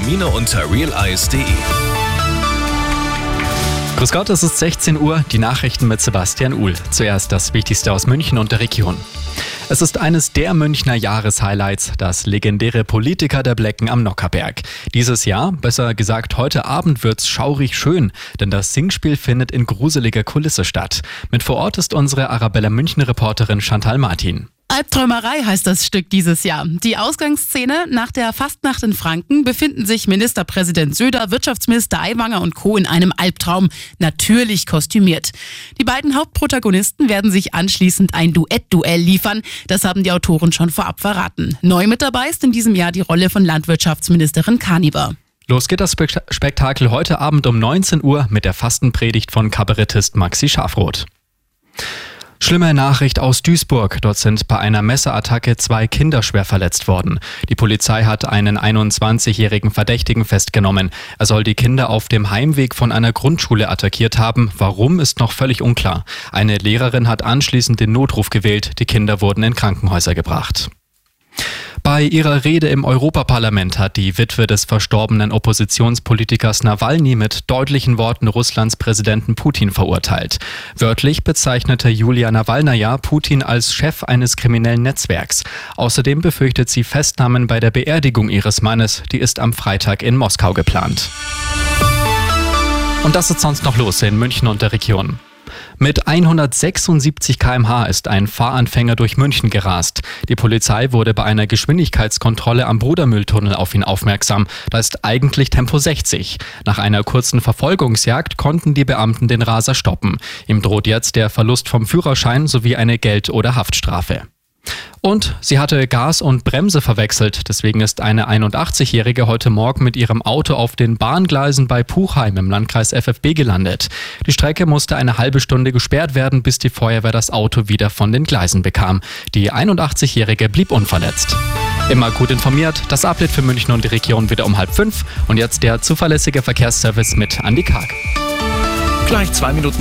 Termine unter realeyes.de. Grüß Gott, es ist 16 Uhr, die Nachrichten mit Sebastian Uhl. Zuerst das Wichtigste aus München und der Region. Es ist eines der Münchner Jahreshighlights, das legendäre Politiker der Blecken am Nockerberg. Dieses Jahr, besser gesagt heute Abend, wird's schaurig schön, denn das Singspiel findet in gruseliger Kulisse statt. Mit vor Ort ist unsere Arabella München Reporterin Chantal Martin. Albträumerei heißt das Stück dieses Jahr. Die Ausgangsszene nach der Fastnacht in Franken befinden sich Ministerpräsident Söder, Wirtschaftsminister Aiwanger und Co. in einem Albtraum, natürlich kostümiert. Die beiden Hauptprotagonisten werden sich anschließend ein Duett-Duell liefern. Das haben die Autoren schon vorab verraten. Neu mit dabei ist in diesem Jahr die Rolle von Landwirtschaftsministerin Kaniber. Los geht das Spektakel heute Abend um 19 Uhr mit der Fastenpredigt von Kabarettist Maxi Schafroth. Schlimme Nachricht aus Duisburg. Dort sind bei einer Messerattacke zwei Kinder schwer verletzt worden. Die Polizei hat einen 21-jährigen Verdächtigen festgenommen. Er soll die Kinder auf dem Heimweg von einer Grundschule attackiert haben. Warum ist noch völlig unklar. Eine Lehrerin hat anschließend den Notruf gewählt. Die Kinder wurden in Krankenhäuser gebracht. Bei ihrer Rede im Europaparlament hat die Witwe des verstorbenen Oppositionspolitikers Nawalny mit deutlichen Worten Russlands Präsidenten Putin verurteilt. Wörtlich bezeichnete Julia Nawalnaja Putin als Chef eines kriminellen Netzwerks. Außerdem befürchtet sie Festnahmen bei der Beerdigung ihres Mannes, die ist am Freitag in Moskau geplant. Und das ist sonst noch los in München und der Region. Mit 176 km/h ist ein Fahranfänger durch München gerast. Die Polizei wurde bei einer Geschwindigkeitskontrolle am Brudermülltunnel auf ihn aufmerksam. Da ist eigentlich Tempo 60. Nach einer kurzen Verfolgungsjagd konnten die Beamten den Raser stoppen. Ihm droht jetzt der Verlust vom Führerschein sowie eine Geld- oder Haftstrafe. Und sie hatte Gas und Bremse verwechselt. Deswegen ist eine 81-Jährige heute Morgen mit ihrem Auto auf den Bahngleisen bei Puchheim im Landkreis FFB gelandet. Die Strecke musste eine halbe Stunde gesperrt werden, bis die Feuerwehr das Auto wieder von den Gleisen bekam. Die 81-Jährige blieb unverletzt. Immer gut informiert, das Update für München und die Region wieder um halb fünf. Und jetzt der zuverlässige Verkehrsservice mit Andy Karg. Gleich zwei Minuten